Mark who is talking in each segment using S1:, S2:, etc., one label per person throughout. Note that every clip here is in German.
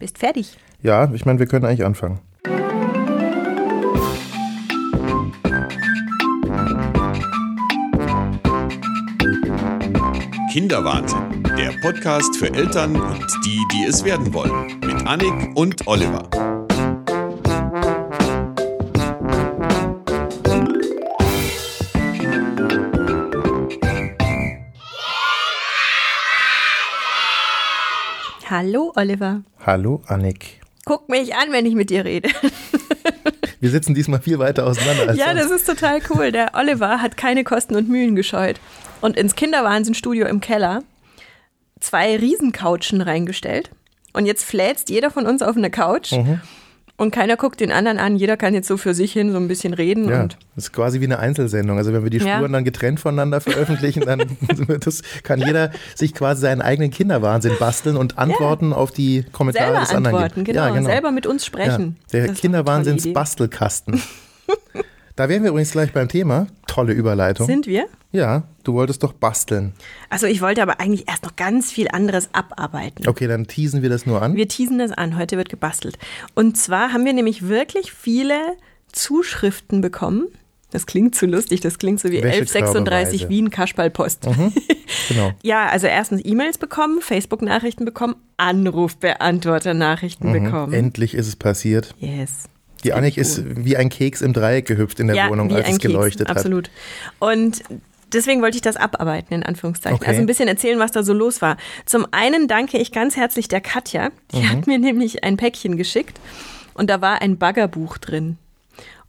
S1: Bist fertig?
S2: Ja, ich meine, wir können eigentlich anfangen.
S3: Kinderwahnsinn, der Podcast für Eltern und die, die es werden wollen, mit Annik und Oliver.
S1: Hallo, Oliver.
S2: Hallo, Annik.
S1: Guck mich an, wenn ich mit dir rede.
S2: Wir sitzen diesmal viel weiter auseinander
S1: ja,
S2: sonst.
S1: das ist total cool. Der Oliver hat keine Kosten und Mühen gescheut und ins Kinderwahnsinn-Studio im Keller zwei Riesencouchen reingestellt. Und jetzt fläzt jeder von uns auf eine Couch
S2: Mhm.
S1: Und keiner guckt den anderen an. Jeder kann jetzt so für sich hin so ein bisschen reden.
S2: Ja,
S1: Und
S2: das ist quasi wie eine Einzelsendung. Also wenn wir die
S1: Ja.
S2: Spuren dann getrennt voneinander veröffentlichen, dann das, kann jeder sich quasi seinen eigenen Kinderwahnsinn basteln und antworten auf die Kommentare
S1: selber
S2: des anderen.
S1: antworten,
S2: geben.
S1: genau,
S2: Ja, genau.
S1: Selber mit uns
S2: ja,
S1: sprechen.
S2: der
S1: tolle Idee.
S2: Kinderwahnsinns-Bastelkasten. da wären wir übrigens gleich beim Thema. Tolle Überleitung.
S1: Sind wir?
S2: ja, du wolltest doch basteln.
S1: Also ich wollte aber eigentlich erst noch ganz viel anderes abarbeiten.
S2: Okay, dann teasen wir das nur an.
S1: Wir teasen das an, heute wird gebastelt. Und zwar haben wir nämlich wirklich viele Zuschriften bekommen. Das klingt zu lustig, das klingt so wie
S2: Wäschekörbeweise.
S1: 1136 Wien Kasperlpost.
S2: Genau.
S1: Ja, also erstens E-Mails bekommen, Facebook-Nachrichten bekommen, Anrufbeantworter-Nachrichten bekommen.
S2: Endlich ist es passiert.
S1: yes.
S2: Die Annik ist wie ein Keks im Dreieck gehüpft in der
S1: ja,
S2: Wohnung, als es
S1: Keks,
S2: geleuchtet hat.
S1: Absolut. Und deswegen wollte ich das abarbeiten, in Anführungszeichen.
S2: Okay.
S1: Also ein bisschen erzählen, was da so los war. Zum einen danke ich ganz herzlich der Katja. Die
S2: Mhm.
S1: hat mir nämlich ein Päckchen geschickt und da war ein Baggerbuch drin.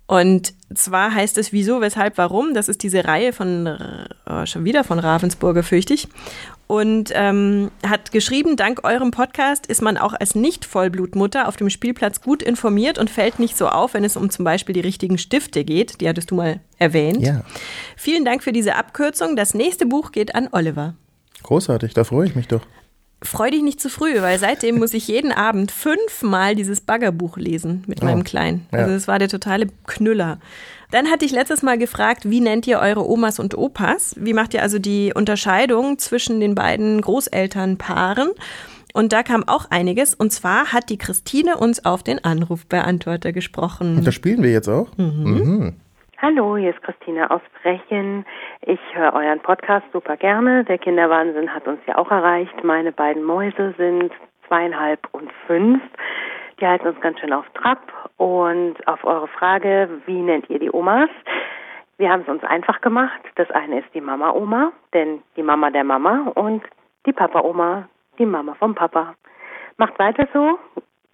S1: Und zwar heißt es Wieso, Weshalb, Warum. Das ist diese Reihe von, äh, schon wieder von Ravensburger, fürchte ich. Und ähm, hat geschrieben, dank eurem Podcast ist man auch als Nicht-Vollblutmutter auf dem Spielplatz gut informiert und fällt nicht so auf, wenn es um zum Beispiel die richtigen Stifte geht. Die hattest du mal erwähnt.
S2: Ja,
S1: Vielen Dank für diese Abkürzung. Das nächste Buch geht an Oliver.
S2: großartig, da freue ich mich doch.
S1: Freu dich nicht zu früh, weil seitdem muss ich jeden Abend fünfmal dieses Baggerbuch lesen mit meinem Kleinen.
S2: Ja.
S1: Also das war der totale Knüller. Dann hatte ich letztes Mal gefragt, wie nennt ihr eure Omas und Opas? Wie macht ihr also die Unterscheidung zwischen den beiden Großelternpaaren? Und da kam auch einiges. Und zwar hat die Christine uns auf den Anrufbeantworter gesprochen.
S2: Und das spielen wir jetzt auch? Mhm.
S4: Hallo, hier ist Christina aus Brechen. Ich höre euren Podcast super gerne. Der Kinderwahnsinn hat uns ja auch erreicht. Meine beiden Mäuse sind zweieinhalb und fünf. Die halten uns ganz schön auf Trab. Und auf eure Frage, wie nennt ihr die Omas? Wir haben es uns einfach gemacht. Das eine ist die Mama-Oma, denn die Mama der Mama und die Papa-Oma, die Mama vom Papa. Macht weiter so.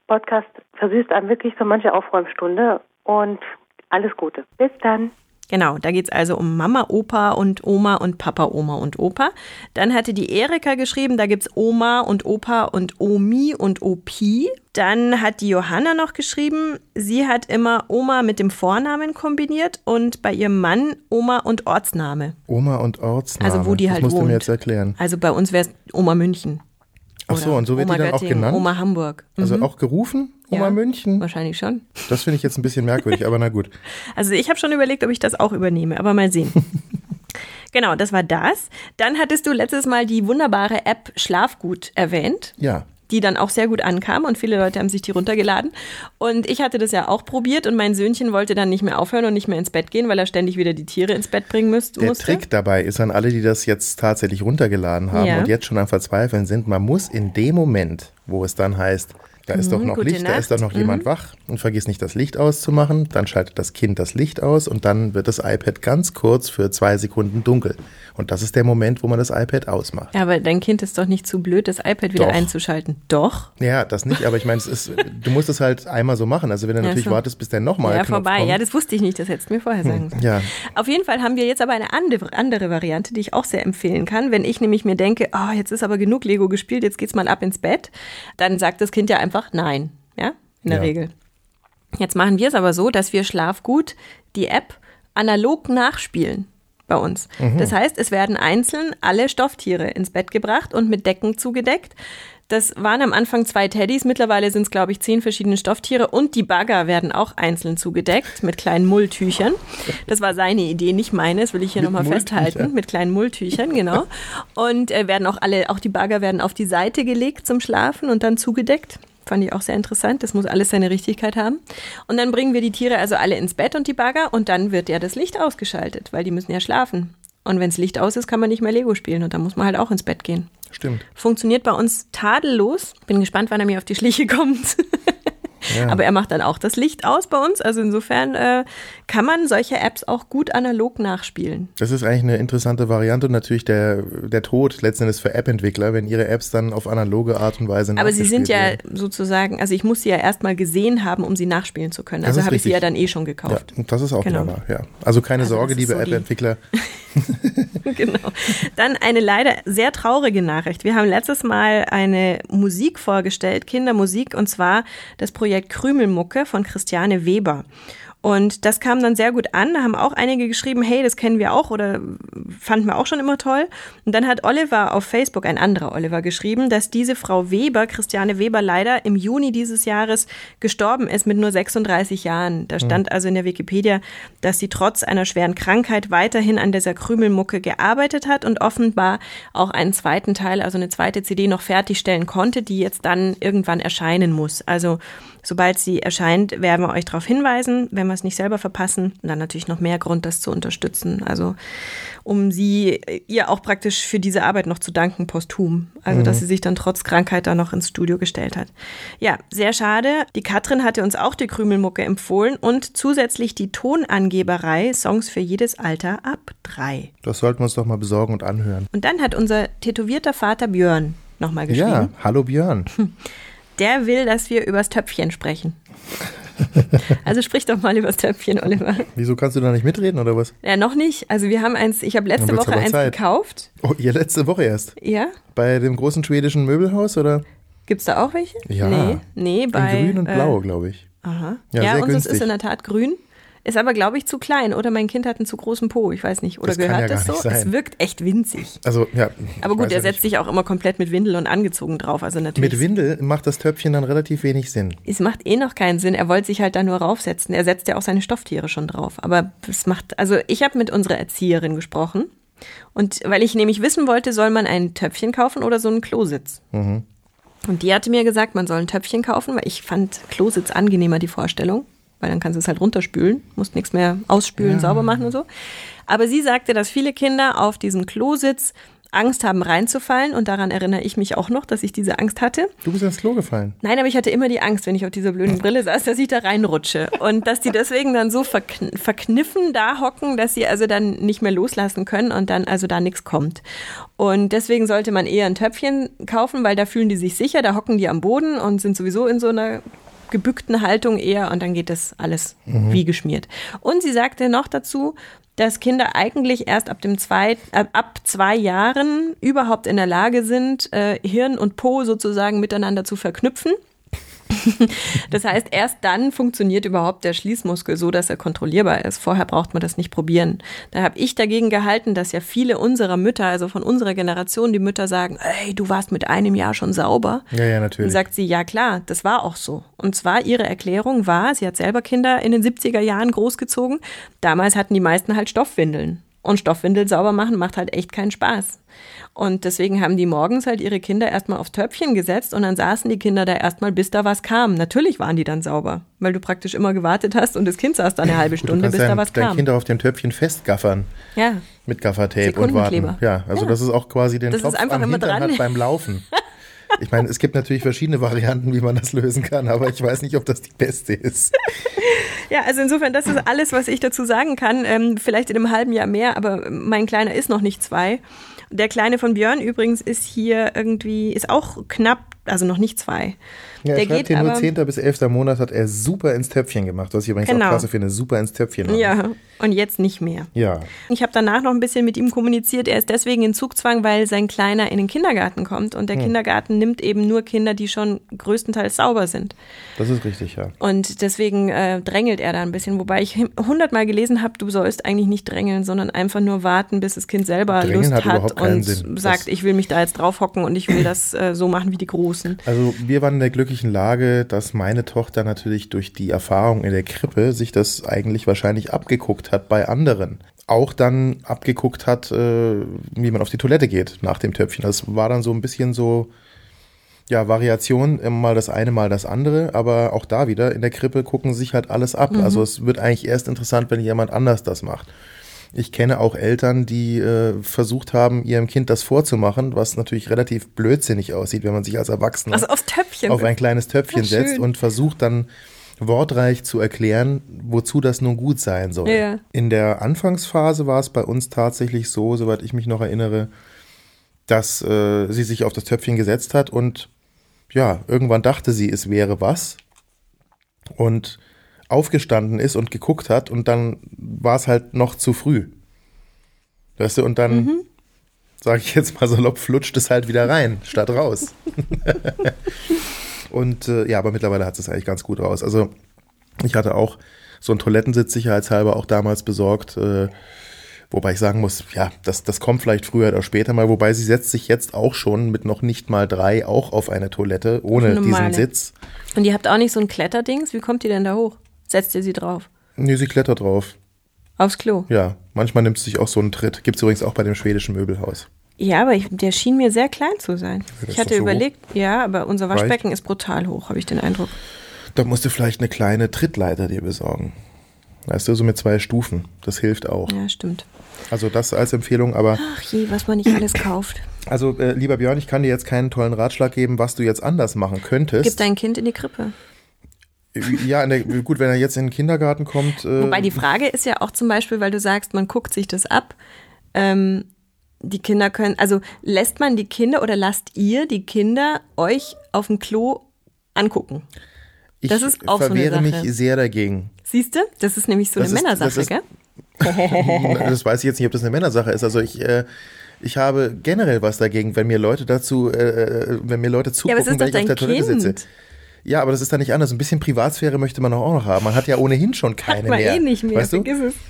S4: Podcast versüßt einem wirklich so manche Aufräumstunde und alles Gute. Bis dann.
S1: Genau, da geht's also um Mama, Opa und Oma und Papa, Oma und Opa. Dann hatte die Erika geschrieben, da gibt's Oma und Opa und Omi und Opi. Dann hat die Johanna noch geschrieben, sie hat immer Oma mit dem Vornamen kombiniert und bei ihrem Mann Oma und Ortsname.
S2: Oma und Ortsname.
S1: Also wo die halt
S2: das musst du
S1: wohnt.
S2: mir jetzt erklären.
S1: Also bei uns wär's Oma München.
S2: Ach so, und so wird
S1: Oma
S2: die dann auch
S1: Göttingen,
S2: genannt?
S1: Oma Hamburg. Mhm.
S2: Also auch gerufen? Oma
S1: Ja,
S2: München?
S1: Wahrscheinlich schon.
S2: Das finde ich jetzt ein bisschen merkwürdig, aber na gut.
S1: Also ich habe schon überlegt, ob ich das auch übernehme, aber mal sehen. genau, das war das. Dann hattest du letztes Mal die wunderbare App Schlafgut erwähnt,
S2: Ja.
S1: die dann auch sehr gut ankam und viele Leute haben sich die runtergeladen. Und ich hatte das ja auch probiert und mein Söhnchen wollte dann nicht mehr aufhören und nicht mehr ins Bett gehen, weil er ständig wieder die Tiere ins Bett bringen müsste.
S2: Der
S1: musste.
S2: Trick dabei ist an alle, die das jetzt tatsächlich runtergeladen haben
S1: Ja.
S2: und jetzt schon am Verzweifeln sind, man muss in dem Moment, wo es dann heißt, da ist doch
S1: Mhm,
S2: noch
S1: gute
S2: Licht, da ist doch
S1: Nacht.
S2: noch jemand wach und vergiss nicht das Licht auszumachen, dann schaltet das Kind das Licht aus und dann wird das iPad ganz kurz für zwei Sekunden dunkel. Und das ist der Moment, wo man das iPad ausmacht.
S1: Ja, aber dein Kind ist doch nicht zu blöd, das iPad wieder
S2: Doch.
S1: einzuschalten. Doch.
S2: Ja, das nicht, aber ich meine, du musst es halt einmal so machen. Also wenn du
S1: Ja,
S2: natürlich
S1: so.
S2: wartest, bis der nochmal
S1: ja,
S2: Knopf
S1: vorbei.
S2: kommt.
S1: Ja, das wusste ich nicht, das hättest du mir vorher sagen sollen.
S2: ja.
S1: Auf jeden Fall haben wir jetzt aber eine andere, andere Variante, die ich auch sehr empfehlen kann. Wenn ich nämlich mir denke, oh, jetzt ist aber genug Lego gespielt, jetzt geht's mal ab ins Bett, dann sagt das Kind ja einfach nein. Ja, in der
S2: Ja.
S1: Regel. Jetzt machen wir es aber so, dass wir Schlafgut, die App, analog nachspielen bei uns. Das heißt, es werden einzeln alle Stofftiere ins Bett gebracht und mit Decken zugedeckt. Das waren am Anfang zwei Teddys, mittlerweile sind es, glaube ich, zehn verschiedene Stofftiere und die Bagger werden auch einzeln zugedeckt mit kleinen Mulltüchern. Das war seine Idee, nicht meine, das will ich hier nochmal festhalten, mit kleinen Mulltüchern, genau. Und äh, werden auch alle, auch die Bagger werden auf die Seite gelegt zum Schlafen und dann zugedeckt. Fand ich auch sehr interessant. Das muss alles seine Richtigkeit haben. Und dann bringen wir die Tiere also alle ins Bett und die Bagger und dann wird ja das Licht ausgeschaltet, weil die müssen ja schlafen. Und wenn das Licht aus ist, kann man nicht mehr Lego spielen und dann muss man halt auch ins Bett gehen.
S2: Stimmt.
S1: Funktioniert bei uns tadellos. Bin gespannt, wann er mir auf die Schliche kommt. Ja. Aber er macht dann auch das Licht aus bei uns. Also insofern äh, kann man solche Apps auch gut analog nachspielen.
S2: Das ist eigentlich eine interessante Variante und natürlich der, der Tod letztendlich für App-Entwickler, wenn ihre Apps dann auf analoge Art und Weise
S1: Aber sie sind ja
S2: werden.
S1: sozusagen, also ich muss sie ja erstmal gesehen haben, um sie nachspielen zu können. Also habe ich sie ja dann eh schon gekauft.
S2: Ja, das ist auch genau. wahr, ja. Also keine also Sorge, liebe so App-Entwickler.
S1: genau. Dann eine leider sehr traurige Nachricht. Wir haben letztes Mal eine Musik vorgestellt, Kindermusik, und zwar das Projekt Krümelmucke von Christiane Weber. Und das kam dann sehr gut an. Da haben auch einige geschrieben, hey, das kennen wir auch oder fanden wir auch schon immer toll. Und dann hat Oliver auf Facebook, ein anderer Oliver, geschrieben, dass diese Frau Weber, Christiane Weber, leider im Juni dieses Jahres gestorben ist mit nur 36 Jahren. Da hm. stand also in der Wikipedia, dass sie trotz einer schweren Krankheit weiterhin an dieser Krümelmucke gearbeitet hat und offenbar auch einen zweiten Teil, also eine zweite CD noch fertigstellen konnte, die jetzt dann irgendwann erscheinen muss. Also Sobald sie erscheint, werden wir euch darauf hinweisen, wenn wir es nicht selber verpassen. Und dann natürlich noch mehr Grund, das zu unterstützen. Also um sie ihr auch praktisch für diese Arbeit noch zu danken, posthum. Also mhm. dass sie sich dann trotz Krankheit da noch ins Studio gestellt hat. Ja, sehr schade. Die Katrin hatte uns auch die Krümelmucke empfohlen und zusätzlich die Tonangeberei Songs für jedes Alter ab drei.
S2: Das sollten wir uns doch mal besorgen und anhören.
S1: Und dann hat unser tätowierter Vater Björn nochmal geschrieben. Ja,
S2: hallo Björn.
S1: der will, dass wir übers Töpfchen sprechen. Also sprich doch mal übers Töpfchen, Oliver.
S2: Wieso kannst du da nicht mitreden oder was?
S1: Ja, noch nicht. Also wir haben eins, ich habe letzte Woche eins Zeit. gekauft.
S2: Oh, ihr letzte Woche erst?
S1: Ja.
S2: Bei dem großen schwedischen Möbelhaus oder?
S1: Gibt es da auch welche?
S2: Ja.
S1: Nee, nee bei.
S2: In grün und blau, äh, glaube ich.
S1: Aha. Ja, ja unseres ist in der Tat grün. Ist aber, glaube ich, zu klein oder mein Kind hat einen zu großen Po. Ich weiß nicht. Oder das gehört ja das so? Sein. Es wirkt echt winzig.
S2: Also, ja.
S1: Aber gut, er setzt sich auch immer komplett mit Windel und angezogen drauf. Also natürlich.
S2: Mit Windel macht das Töpfchen dann relativ wenig Sinn.
S1: Es macht eh noch keinen Sinn. Er wollte sich halt da nur raufsetzen. Er setzt ja auch seine Stofftiere schon drauf. Aber es macht, also ich habe mit unserer Erzieherin gesprochen. Und weil ich nämlich wissen wollte, soll man ein Töpfchen kaufen oder so einen Klositz? Mhm. Und die hatte mir gesagt, man soll ein Töpfchen kaufen, weil ich fand Klositz angenehmer, die Vorstellung weil dann kannst du es halt runterspülen, musst nichts mehr ausspülen, ja. sauber machen und so. Aber sie sagte, dass viele Kinder auf diesem Klositz Angst haben reinzufallen und daran erinnere ich mich auch noch, dass ich diese Angst hatte.
S2: Du bist ins Klo gefallen.
S1: Nein, aber ich hatte immer die Angst, wenn ich auf dieser blöden Brille saß, dass ich da reinrutsche und dass die deswegen dann so verkn verkniffen da hocken, dass sie also dann nicht mehr loslassen können und dann also da nichts kommt. Und deswegen sollte man eher ein Töpfchen kaufen, weil da fühlen die sich sicher, da hocken die am Boden und sind sowieso in so einer gebückten Haltung eher und dann geht das alles mhm. wie geschmiert. Und sie sagte noch dazu, dass Kinder eigentlich erst ab dem zwei, äh, ab zwei Jahren überhaupt in der Lage sind, äh, Hirn und Po sozusagen miteinander zu verknüpfen. das heißt, erst dann funktioniert überhaupt der Schließmuskel so, dass er kontrollierbar ist. Vorher braucht man das nicht probieren. Da habe ich dagegen gehalten, dass ja viele unserer Mütter, also von unserer Generation, die Mütter sagen, hey, du warst mit einem Jahr schon sauber.
S2: Ja, ja, natürlich.
S1: Und sagt sie, ja klar, das war auch so. Und zwar ihre Erklärung war, sie hat selber Kinder in den 70er Jahren großgezogen. Damals hatten die meisten halt Stoffwindeln. Und Stoffwindel sauber machen macht halt echt keinen Spaß. Und deswegen haben die morgens halt ihre Kinder erstmal aufs Töpfchen gesetzt und dann saßen die Kinder da erstmal, bis da was kam. Natürlich waren die dann sauber, weil du praktisch immer gewartet hast und das Kind saß da eine halbe Stunde, bis dein, da was
S2: dein
S1: kam.
S2: Kinder auf dem Töpfchen festgaffern.
S1: Ja.
S2: Mit Gaffertape und warten. Ja, also ja. das ist auch quasi den
S1: das
S2: Topf
S1: am Hintern dran.
S2: hat beim Laufen. Ich meine, es gibt natürlich verschiedene Varianten, wie man das lösen kann, aber ich weiß nicht, ob das die beste ist.
S1: Ja, also insofern, das ist alles, was ich dazu sagen kann. Ähm, vielleicht in einem halben Jahr mehr, aber mein Kleiner ist noch nicht zwei. Der Kleine von Björn übrigens ist hier irgendwie, ist auch knapp, also noch nicht zwei.
S2: Ja, er der schreibt hier nur 10. bis 11. Monat hat er super ins Töpfchen gemacht, was ich übrigens genau. auch klasse finde, super ins Töpfchen machen.
S1: Ja, und jetzt nicht mehr.
S2: Ja.
S1: Ich habe danach noch ein bisschen mit ihm kommuniziert. Er ist deswegen in Zugzwang, weil sein Kleiner in den Kindergarten kommt und der hm. Kindergarten nimmt eben nur Kinder, die schon größtenteils sauber sind.
S2: Das ist richtig, ja.
S1: Und deswegen äh, drängelt er da ein bisschen, wobei ich hundertmal gelesen habe, du sollst eigentlich nicht drängeln, sondern einfach nur warten, bis das Kind selber Drängeln Lust hat, hat und Sinn. sagt, das ich will mich da jetzt drauf hocken und ich will das äh, so machen wie die Großen.
S2: Also wir waren in der glücklichen Lage, dass meine Tochter natürlich durch die Erfahrung in der Krippe sich das eigentlich wahrscheinlich abgeguckt hat bei anderen. Auch dann abgeguckt hat, äh, wie man auf die Toilette geht nach dem Töpfchen. Das war dann so ein bisschen so, ja, Variation, immer mal das eine, mal das andere, aber auch da wieder, in der Krippe gucken sich halt alles ab.
S1: Mhm.
S2: Also es wird eigentlich erst interessant, wenn jemand anders das macht. Ich kenne auch Eltern, die äh, versucht haben, ihrem Kind das vorzumachen, was natürlich relativ blödsinnig aussieht, wenn man sich als Erwachsener
S1: Also Töpfchen.
S2: auf ein kleines Töpfchen
S1: schön.
S2: setzt und versucht dann wortreich zu erklären, wozu das nun gut sein soll.
S1: Ja.
S2: In der Anfangsphase war es bei uns tatsächlich so, soweit ich mich noch erinnere, dass äh, sie sich auf das Töpfchen gesetzt hat und ja, irgendwann dachte sie, es wäre was und aufgestanden ist und geguckt hat und dann war es halt noch zu früh. Weißt du, und dann,
S1: Mhm.
S2: sage ich jetzt mal salopp, flutscht es halt wieder rein, statt raus. und äh, ja, aber mittlerweile hat es eigentlich ganz gut raus. Also ich hatte auch so einen Toilettensitz sicherheitshalber auch damals besorgt, äh, wobei ich sagen muss, ja, das, das kommt vielleicht früher oder später mal, wobei sie setzt sich jetzt auch schon mit noch nicht mal drei auch auf eine Toilette ohne diesen. Sitz.
S1: Und ihr habt auch nicht so ein Kletterdings? Wie kommt die denn da hoch? Setzt ihr sie drauf?
S2: Nee, sie klettert drauf.
S1: Aufs Klo?
S2: Ja, manchmal nimmt sie sich auch so einen Tritt. Gibt es übrigens auch bei dem schwedischen Möbelhaus.
S1: Ja, aber ich, der schien mir sehr klein zu sein.
S2: das
S1: ich hatte
S2: so
S1: überlegt, ja, aber unser
S2: Reicht.
S1: Waschbecken ist brutal hoch, habe ich den Eindruck.
S2: Da musst du vielleicht eine kleine Trittleiter dir besorgen. Weißt du, so mit zwei Stufen. Das hilft auch.
S1: Ja, stimmt.
S2: Also das als Empfehlung, aber
S1: Ach je, was man nicht alles kauft.
S2: also äh, lieber Björn, ich kann dir jetzt keinen tollen Ratschlag geben, was du jetzt anders machen könntest.
S1: Gib dein Kind in die Krippe.
S2: Ja, der, gut, wenn er jetzt in den Kindergarten kommt. Äh,
S1: Wobei die Frage ist ja auch zum Beispiel, weil du sagst, man guckt sich das ab. Ähm, die Kinder können, also lässt man die Kinder oder lasst ihr die Kinder euch auf dem Klo angucken?
S2: ich
S1: das ist auch so eine
S2: verwehre
S1: Sache.
S2: mich sehr dagegen.
S1: Siehst du? Das ist nämlich so
S2: Das
S1: eine
S2: ist- das
S1: Männersache,
S2: ist-
S1: gell?
S2: das weiß ich jetzt nicht, ob das eine Männersache ist. Also ich, äh, ich habe generell was dagegen, wenn mir Leute dazu, äh, äh, wenn mir Leute
S1: Ja, aber
S2: zugucken,
S1: es ist
S2: wenn ich auf der
S1: dein
S2: Toilette sitze. Ja, aber das ist dann nicht anders. Ein bisschen Privatsphäre möchte man auch noch haben. Man hat ja ohnehin schon keine
S1: man
S2: mehr.
S1: eh nicht mehr,
S2: weißt du?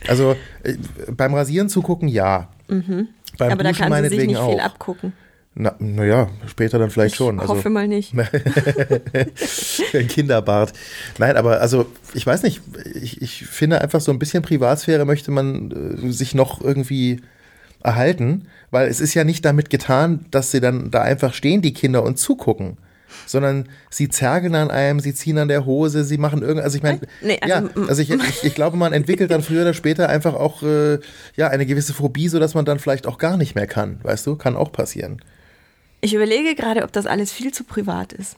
S2: Also äh, beim Rasieren zugucken, ja. Beim
S1: Mhm. Aber da
S2: Duschen
S1: kann sie sich
S2: meinetwegen
S1: nicht viel
S2: auch.
S1: abgucken.
S2: Na, naja, später dann vielleicht schon.
S1: Ich
S2: Also,
S1: hoffe mal nicht.
S2: ein Kinderbart. Nein, aber also ich weiß nicht, ich, ich finde einfach so ein bisschen Privatsphäre möchte man äh, sich noch irgendwie erhalten, weil es ist ja nicht damit getan, dass sie dann da einfach stehen, die Kinder, und zugucken. Sondern sie zergeln an einem, sie ziehen an der Hose, sie machen irgendwas. Also ich meine,
S1: Nee, also,
S2: ja, also ich, ich, ich glaube, man entwickelt dann früher oder später einfach auch äh, ja eine gewisse Phobie, sodass man dann vielleicht auch gar nicht mehr kann. Weißt du, kann auch passieren.
S1: Ich überlege gerade, ob das alles viel zu privat ist.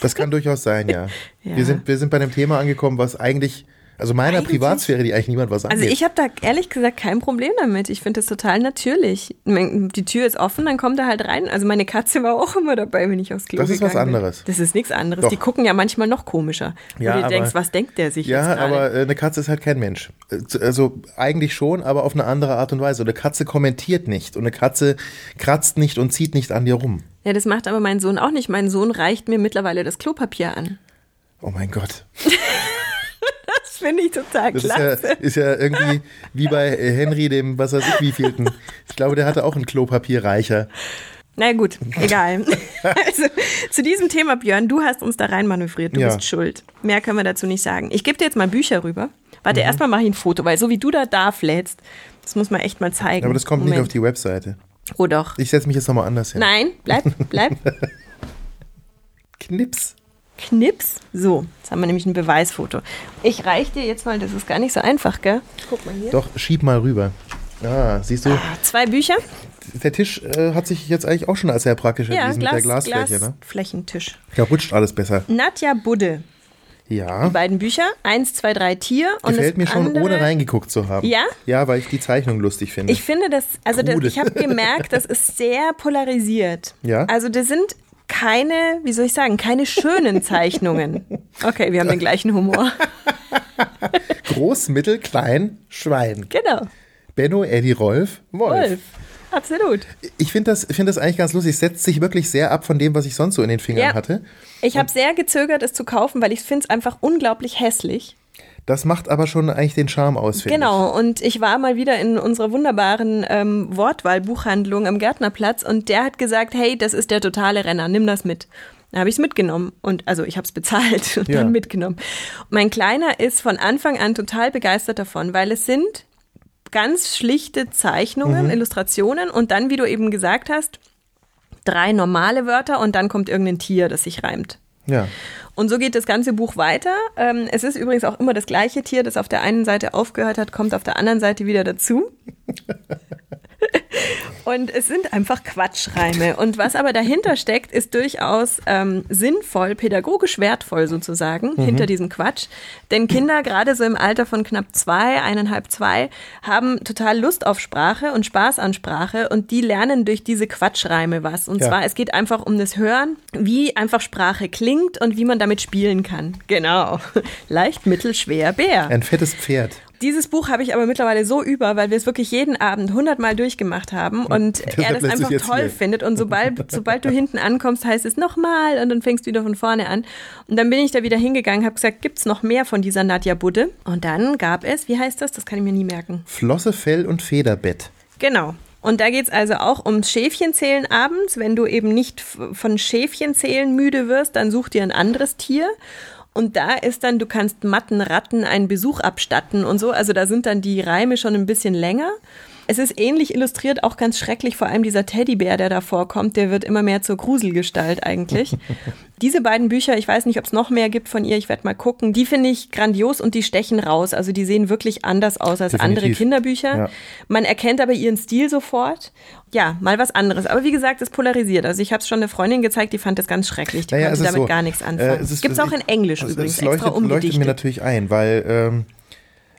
S2: Das kann durchaus sein, ja.
S1: Ja.
S2: Wir, sind, wir sind bei einem Thema angekommen, was eigentlich, also meiner
S1: Eigentlich-
S2: Privatsphäre, die eigentlich niemand was angeht.
S1: Also ich habe da ehrlich gesagt kein Problem damit. Ich finde das total natürlich. Die Tür ist offen, dann kommt er halt rein. Also meine Katze war auch immer dabei, wenn ich aufs Klo
S2: Das ist was
S1: gegangen bin.
S2: anderes.
S1: Das ist nichts anderes.
S2: Doch.
S1: Die gucken ja manchmal noch komischer.
S2: Ja,
S1: du dir
S2: aber-
S1: denkst, was denkt der sich
S2: ja, aber äh, eine Katze ist halt kein Mensch. Äh, Also eigentlich schon, aber auf eine andere Art und Weise. Und eine Katze kommentiert nicht und eine Katze kratzt nicht und zieht nicht an dir rum.
S1: Ja, das macht aber mein Sohn auch nicht. Mein Sohn reicht mir mittlerweile das Klopapier an.
S2: Oh mein Gott.
S1: Das finde ich total
S2: Das ist ja,
S1: klasse.
S2: ist ja irgendwie wie bei äh, Henry, dem, was weiß ich, wievielten. Ich glaube, der hatte auch einen Klopapierreicher.
S1: Na gut, egal. also zu diesem Thema, Björn, du hast uns da rein manövriert. Du
S2: Ja.
S1: bist schuld. Mehr können wir dazu nicht sagen. Ich gebe dir jetzt mal Bücher rüber. Warte,
S2: Mhm.
S1: erstmal mache ich ein Foto, weil so wie du da da flätst, das muss man echt mal zeigen.
S2: Aber das kommt nicht
S1: Moment.
S2: auf die Webseite.
S1: Oh doch.
S2: Ich setze mich jetzt nochmal anders hin.
S1: Nein, bleib, bleib.
S2: Knips.
S1: Knips. So, jetzt haben wir nämlich ein Beweisfoto. Ich reiche dir jetzt mal, das ist gar nicht so einfach, gell? Guck mal hier.
S2: Doch, schieb mal rüber. Ah, siehst du,
S1: Zwei Bücher.
S2: der Tisch äh, hat sich jetzt eigentlich auch schon als sehr praktisch
S1: Ja,
S2: erwiesen
S1: Glas,
S2: mit der Glasfläche. Ne?
S1: Glasflächentisch.
S2: Da rutscht alles besser.
S1: Nadja Budde.
S2: Ja,
S1: Die beiden Bücher. Eins, zwei, drei Tier. Und
S2: gefällt mir schon,
S1: andere,
S2: ohne reingeguckt zu haben.
S1: Ja?
S2: Ja, weil ich die Zeichnung lustig finde.
S1: Ich finde das, also das, ich habe gemerkt, das ist sehr polarisiert.
S2: Ja?
S1: Also das sind keine, wie soll ich sagen, keine schönen Zeichnungen. Okay, wir haben den gleichen Humor.
S2: Groß, mittel, klein, Schwein.
S1: Genau.
S2: Benno, Eddie, Rolf, Wolf.
S1: Wolf. Absolut.
S2: Ich finde das, find das eigentlich ganz lustig. Es setzt sich wirklich sehr ab von dem, was ich sonst so in den Fingern
S1: Ja.
S2: hatte.
S1: Ich habe sehr gezögert, es zu kaufen, weil ich finde es einfach unglaublich hässlich.
S2: Das macht aber schon eigentlich den Charme aus,
S1: Genau, und ich war mal wieder in unserer wunderbaren ähm, Wortwahlbuchhandlung am Gärtnerplatz und der hat gesagt, hey, das ist der totale Renner, nimm das mit. Dann habe ich es mitgenommen und also ich habe es bezahlt und
S2: Ja.
S1: dann mitgenommen. mein Kleiner ist von Anfang an total begeistert davon, weil es sind ganz schlichte Zeichnungen, Illustrationen und dann, wie du eben gesagt hast, drei normale Wörter und dann kommt irgendein Tier, das sich reimt.
S2: Ja.
S1: Und so geht das ganze Buch weiter. Ähm, es ist übrigens auch immer das gleiche Tier, das auf der einen Seite aufgehört hat, kommt auf der anderen Seite wieder dazu. Und es sind einfach Quatschreime. Und was aber dahinter steckt, ist durchaus ähm, sinnvoll, pädagogisch wertvoll sozusagen, mhm. hinter diesem Quatsch. Denn Kinder, gerade so im Alter von knapp zwei, eineinhalb, zwei, haben total Lust auf Sprache und Spaß an Sprache und die lernen durch diese Quatschreime was. Und ja. zwar, es geht einfach um das Hören, wie einfach Sprache klingt und wie man damit spielen kann. Genau. Leicht, mittel, schwer, Bär.
S2: Ein fettes Pferd.
S1: Dieses Buch habe ich aber mittlerweile so über, weil wir es wirklich jeden Abend hundertmal durchgemacht haben und er das einfach toll hier. findet. Und sobald, sobald du hinten ankommst, heißt es nochmal und dann fängst du wieder von vorne an. Und dann bin ich da wieder hingegangen, habe gesagt, gibt es noch mehr von dieser Nadja Budde? Und dann gab es, wie heißt das? Das kann ich mir nie merken.
S2: Flosse, Fell und Federbett.
S1: Genau. Und da geht es also auch ums Schäfchenzählen abends. Wenn du eben nicht von Schäfchenzählen müde wirst, dann such dir ein anderes Tier. Und da ist dann, du kannst Matten, Ratten einen Besuch abstatten und so. Also da sind dann die Reime schon ein bisschen länger. Es ist ähnlich illustriert, auch ganz schrecklich, vor allem dieser Teddybär, der da vorkommt, der wird immer mehr zur Gruselgestalt eigentlich. Diese beiden Bücher, ich weiß nicht, ob es noch mehr gibt von ihr, ich werde mal gucken, die finde ich grandios und die stechen raus. Also die sehen wirklich anders aus als Definitiv. andere Kinderbücher. Ja. Man erkennt aber ihren Stil sofort. Ja, mal was anderes. Aber wie gesagt, es polarisiert. Also ich habe es schon eine Freundin gezeigt, die fand das ganz schrecklich. Die naja, konnte damit so, gar nichts anfangen. Äh, Gibt es auch in Englisch also übrigens,
S2: es leuchtet, extra leuchtet mir natürlich ein, weil... Ähm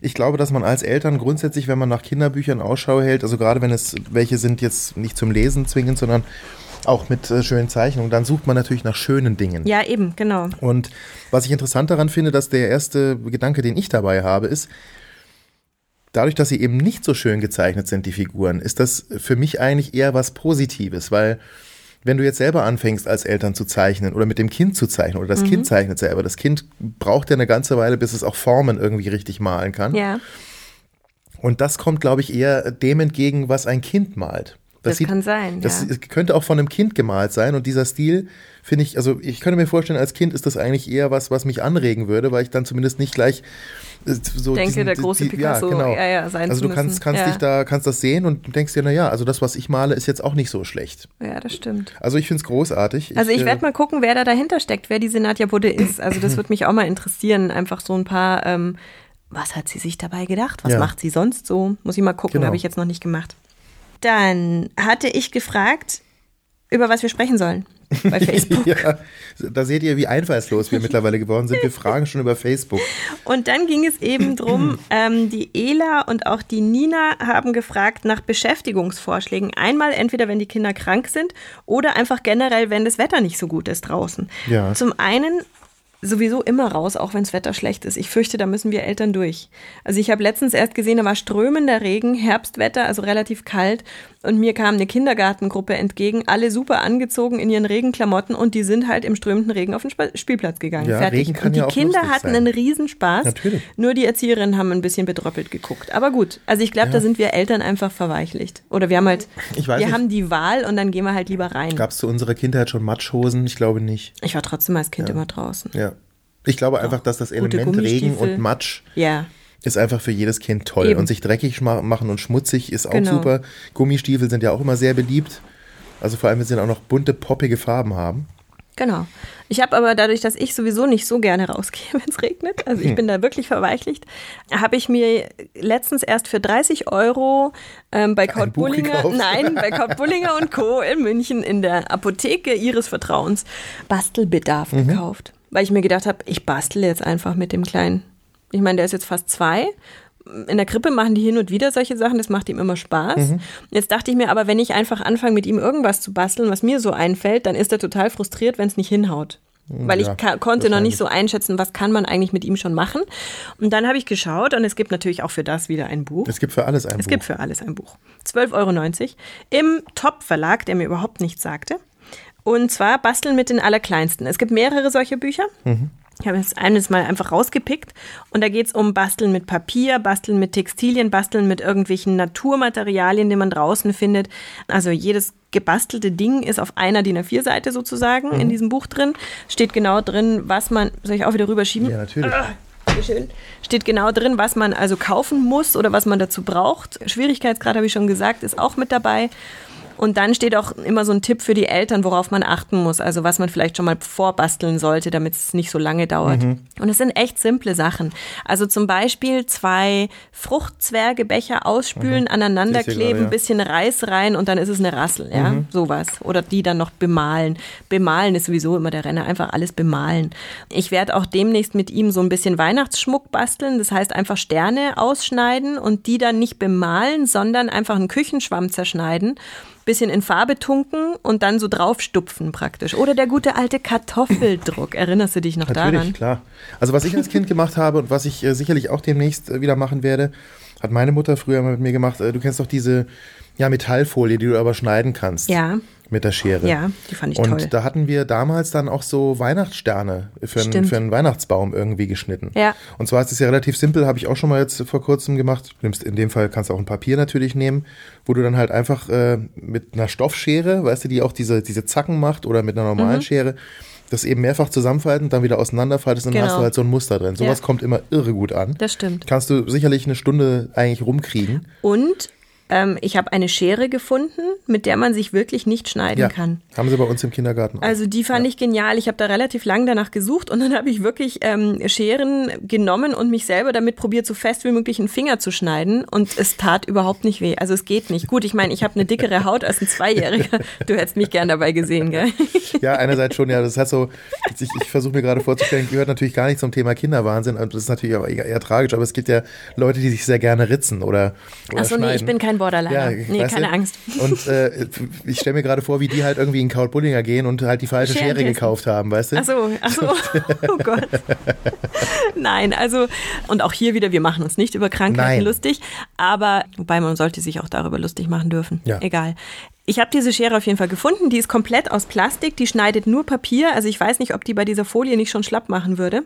S2: ich glaube, dass man als Eltern grundsätzlich, wenn man nach Kinderbüchern Ausschau hält, also gerade wenn es welche sind jetzt nicht zum Lesen zwingend, sondern auch mit äh, schönen Zeichnungen, dann sucht man natürlich nach schönen Dingen.
S1: Ja, eben, genau.
S2: Und was ich interessant daran finde, dass der erste Gedanke, den ich dabei habe, ist, dadurch, dass sie eben nicht so schön gezeichnet sind, die Figuren, ist das für mich eigentlich eher was Positives, weil wenn du jetzt selber anfängst, als Eltern zu zeichnen oder mit dem Kind zu zeichnen oder das mhm. Kind zeichnet selber, das Kind braucht ja eine ganze Weile, bis es auch Formen irgendwie richtig malen kann.
S1: Ja.
S2: Und das kommt, glaube ich, eher dem entgegen, was ein Kind malt.
S1: Das, das sieht, kann sein.
S2: Das ja. könnte auch von einem Kind gemalt sein und dieser Stil finde ich, also ich könnte mir vorstellen, als Kind ist das eigentlich eher was, was mich anregen würde, weil ich dann zumindest nicht gleich
S1: äh, so denke, diesen, der große die, Picasso,
S2: ja, genau.
S1: ja, ja, sein
S2: Also du kannst, kannst ja. dich da, kannst das sehen und denkst dir, na ja, also das, was ich male, ist jetzt auch nicht so schlecht.
S1: Ja, das stimmt.
S2: Also ich finde es großartig.
S1: Also ich, ich werde äh, mal gucken, wer da dahinter steckt, wer diese Nadja Budde ist. Also das würde mich auch mal interessieren, einfach so ein paar, ähm, was hat sie sich dabei gedacht? Was macht sie sonst so? Muss ich mal gucken, genau. habe ich jetzt noch nicht gemacht. Dann hatte ich gefragt, über was wir sprechen sollen bei Facebook. ja,
S2: da seht ihr, wie einfallslos wir mittlerweile geworden sind. Wir fragen schon über Facebook.
S1: Und dann ging es eben drum, ähm, die Ela und auch die Nina haben gefragt nach Beschäftigungsvorschlägen. Einmal entweder, wenn die Kinder krank sind oder einfach generell, wenn das Wetter nicht so gut ist draußen. Ja. Zum einen sowieso immer raus, auch wenn das Wetter schlecht ist. Ich fürchte, da müssen wir Eltern durch. Also ich habe letztens erst gesehen, da war strömender Regen, Herbstwetter, also relativ kalt. Und mir kam eine Kindergartengruppe entgegen, alle super angezogen in ihren Regenklamotten und die sind halt im strömenden Regen auf den Spielplatz gegangen. Ja, Fertig. Regen kann und die ja Kinder hatten sein. einen Riesenspaß. Natürlich. Nur die Erzieherinnen haben ein bisschen bedröppelt geguckt. Aber gut, also ich glaube, ja. da sind wir Eltern einfach verweichlicht. Oder wir haben halt, wir nicht. haben die Wahl und dann gehen wir halt lieber rein.
S2: Gab es zu unserer Kindheit schon Matschhosen? Ich glaube nicht.
S1: Ich war trotzdem als Kind ja. immer draußen.
S2: Ja. Ich glaube einfach, dass das Element Regen und Matsch
S1: ja.
S2: ist einfach für jedes Kind toll. Eben. Und sich dreckig machen und schmutzig ist auch genau. super. Gummistiefel sind ja auch immer sehr beliebt. Also vor allem, wenn sie dann auch noch bunte, poppige Farben haben.
S1: Genau. Ich habe aber dadurch, dass ich sowieso nicht so gerne rausgehe, wenn es regnet, also ich hm. bin da wirklich verweichlicht, habe ich mir letztens erst für 30 Euro ähm, bei Kaut Bullinger, nein, bei Kaut Bullinger und Co. in München in der Apotheke ihres Vertrauens Bastelbedarf mhm. gekauft weil ich mir gedacht habe, ich bastel jetzt einfach mit dem Kleinen. Ich meine, der ist jetzt fast zwei. In der Krippe machen die hin und wieder solche Sachen, das macht ihm immer Spaß. Mhm. Jetzt dachte ich mir aber, wenn ich einfach anfange, mit ihm irgendwas zu basteln, was mir so einfällt, dann ist er total frustriert, wenn es nicht hinhaut. Weil ja, ich konnte noch nicht so einschätzen, was kann man eigentlich mit ihm schon machen. Und dann habe ich geschaut und es gibt natürlich auch für das wieder ein Buch.
S2: Es gibt für alles ein
S1: es
S2: Buch. Es
S1: gibt für alles ein Buch. 12,90 Euro im Top-Verlag, der mir überhaupt nichts sagte. Und zwar Basteln mit den Allerkleinsten. Es gibt mehrere solcher Bücher. Mhm. Ich habe jetzt eines mal einfach rausgepickt und da geht es um Basteln mit Papier, Basteln mit Textilien, Basteln mit irgendwelchen Naturmaterialien, die man draußen findet. Also jedes gebastelte Ding ist auf einer DIN A4-Seite sozusagen mhm. in diesem Buch drin. Steht genau drin, was man, soll ich auch wieder rüberschieben?
S2: Ja, natürlich. Ah,
S1: schön. Steht genau drin, was man also kaufen muss oder was man dazu braucht. Schwierigkeitsgrad, habe ich schon gesagt, ist auch mit dabei. Und dann steht auch immer so ein Tipp für die Eltern, worauf man achten muss. Also was man vielleicht schon mal vorbasteln sollte, damit es nicht so lange dauert.
S2: Mhm.
S1: Und es sind echt simple Sachen. Also zum Beispiel zwei Fruchtzwergebecher ausspülen, aneinander
S2: Mhm. Ich sehe
S1: kleben,
S2: gerade, ja.
S1: bisschen Reis rein und dann ist es eine Rassel, ja,
S2: Mhm.
S1: sowas. Oder die dann noch bemalen. Bemalen ist sowieso immer der Renner, einfach alles bemalen. Ich werde auch demnächst mit ihm so ein bisschen Weihnachtsschmuck basteln, das heißt einfach Sterne ausschneiden und die dann nicht bemalen, sondern einfach einen Küchenschwamm zerschneiden, bisschen in Farbe tunken und dann so draufstupfen praktisch. Oder der gute alte Kartoffeldruck, erinnerst du dich noch
S2: Natürlich,
S1: daran?
S2: klar. Also was ich als Kind gemacht habe und was ich äh, sicherlich auch demnächst äh, wieder machen werde, hat meine Mutter früher mal mit mir gemacht. Äh, du kennst doch diese ja, Metallfolie, die du aber schneiden kannst.
S1: Ja.
S2: Mit der Schere.
S1: Ja, die fand ich
S2: und
S1: toll.
S2: da hatten wir damals dann auch so Weihnachtssterne für, einen- für einen Weihnachtsbaum irgendwie geschnitten.
S1: Ja.
S2: Und zwar ist es ja relativ simpel, habe ich auch schon mal jetzt vor kurzem gemacht. Du nimmst in dem Fall kannst du auch ein Papier natürlich nehmen, wo du dann halt einfach äh, mit einer Stoffschere, weißt du, die auch diese, diese Zacken macht oder mit einer
S1: Mhm.
S2: normalen Schere, das eben mehrfach zusammenfalten, dann wieder auseinanderfaltest und dann
S1: Genau.
S2: hast du halt so ein Muster drin. Sowas
S1: Ja.
S2: kommt immer irre gut an.
S1: Das stimmt.
S2: Kannst du sicherlich eine Stunde eigentlich rumkriegen.
S1: Und ähm, ich habe eine Schere gefunden, mit der man sich wirklich nicht schneiden kann.
S2: Haben sie bei uns im Kindergarten auch.
S1: Also die fand ich genial. Ich habe da relativ lang danach gesucht und dann habe ich wirklich ähm, Scheren genommen und mich selber damit probiert, so fest wie möglich einen Finger zu schneiden und es tat überhaupt nicht weh. Also es geht nicht. Gut, ich meine, ich habe eine dickere Haut als ein Zweijähriger. Du hättest mich gern dabei gesehen, gell?
S2: Ja, einerseits schon, ja, das hat so, ich, ich versuche mir gerade vorzustellen, gehört natürlich gar nicht zum Thema Kinderwahnsinn und das ist natürlich auch eher, eher tragisch, aber es gibt ja Leute, die sich sehr gerne ritzen oder, oder
S1: Achso, nee, ich bin kein Borderliner.
S2: Ja,
S1: nee, keine
S2: du?
S1: Angst.
S2: Und äh, ich stelle mir gerade vor, wie die halt irgendwie in Kaut Bullinger gehen und halt die falsche Schere
S1: testen.
S2: gekauft haben, weißt du?
S1: Ach so, ach so. Oh Gott. Nein, also, und auch hier wieder, wir machen uns nicht über Krankheiten
S2: Nein.
S1: lustig, aber, wobei man sollte sich auch darüber lustig machen dürfen.
S2: Ja.
S1: Egal. Ich habe diese Schere auf jeden Fall gefunden. Die ist komplett aus Plastik. Die schneidet nur Papier. Also ich weiß nicht, ob die bei dieser Folie nicht schon schlapp machen würde.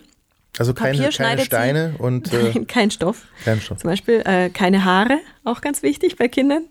S2: Also keine,
S1: Papier
S2: keine Steine
S1: sie.
S2: und äh,
S1: Nein, kein Stoff.
S2: kein Stoff.
S1: Zum Beispiel äh, keine Haare, auch ganz wichtig bei Kindern,